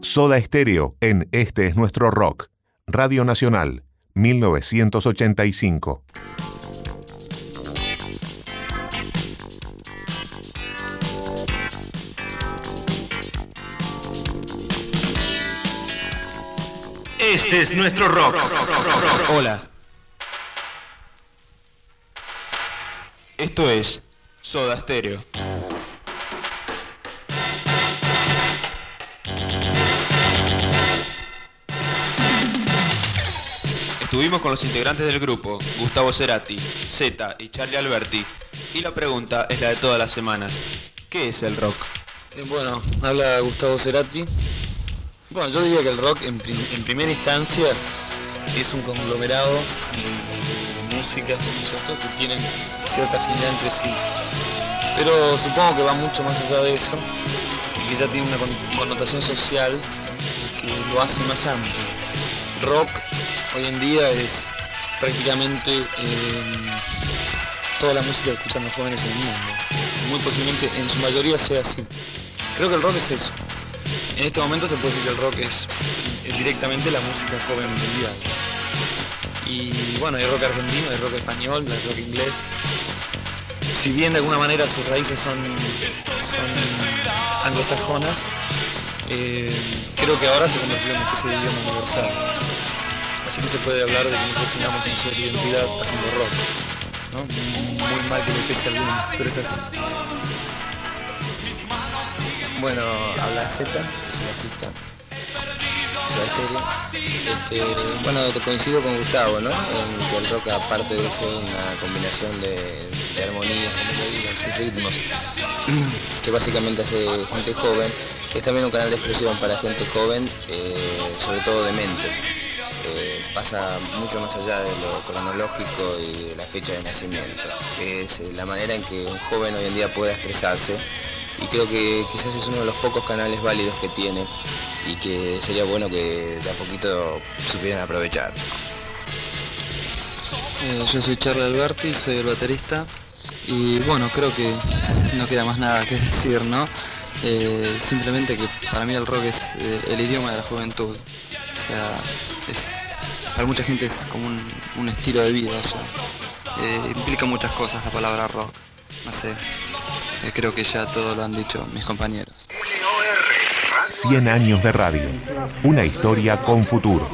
Soda Estéreo en Este es nuestro rock. Radio Nacional, 1985. Este es nuestro rock. Hola. Esto es Soda Stereo. Estuvimos con los integrantes del grupo, Gustavo Cerati, Z y Charlie Alberti, y la pregunta es la de todas las semanas. ¿Qué es el rock? Eh, bueno, habla Gustavo Cerati. Bueno, yo diría que el rock en, primera instancia es un conglomerado ¿cierto? Que tienen cierta afinidad entre sí. Pero supongo que va mucho más allá de eso y que ya tiene una connotación social que lo hace más amplio. Rock hoy en día es prácticamente em, toda la música que escuchan los jóvenes en el mundo. Muy posiblemente en su mayoría sea así. Creo que el rock es eso. En este momento se puede decir que el rock es, directamente la música joven mundial. Y bueno, hay rock argentino, hay rock español, hay rock inglés. Si bien de alguna manera sus raíces son, anglosajonas, eh, creo que ahora se convirtió en una especie de idioma universal. Así que se puede hablar de que nosotros tengamos una cierta identidad haciendo rock. ¿no? Muy mal que le pese a algunos, pero es así. Bueno, habla Z, soy bajista. Este, bueno, coincido con Gustavo, ¿no? En que el rock, aparte de ser una combinación de, armonías, de melodías y ritmos, que básicamente hace gente joven, es también un canal de expresión para gente joven, eh, sobre todo de mente. Eh, pasa mucho más allá de lo cronológico y de la fecha de nacimiento. Es la manera en que un joven hoy en día pueda expresarse y creo que quizás es uno de los pocos canales válidos que tiene y que sería bueno que de a poquito supieran aprovechar. Eh, yo soy Charlie Alberti, soy el baterista y bueno, creo que no queda más nada que decir, ¿no? Eh, simplemente que para mí el rock es eh, el idioma de la juventud. O sea, para mucha gente es como un, estilo de vida. implica muchas cosas la palabra rock. No sé, creo que ya todo lo han dicho mis compañeros. 100 años de radio. Una historia con futuro.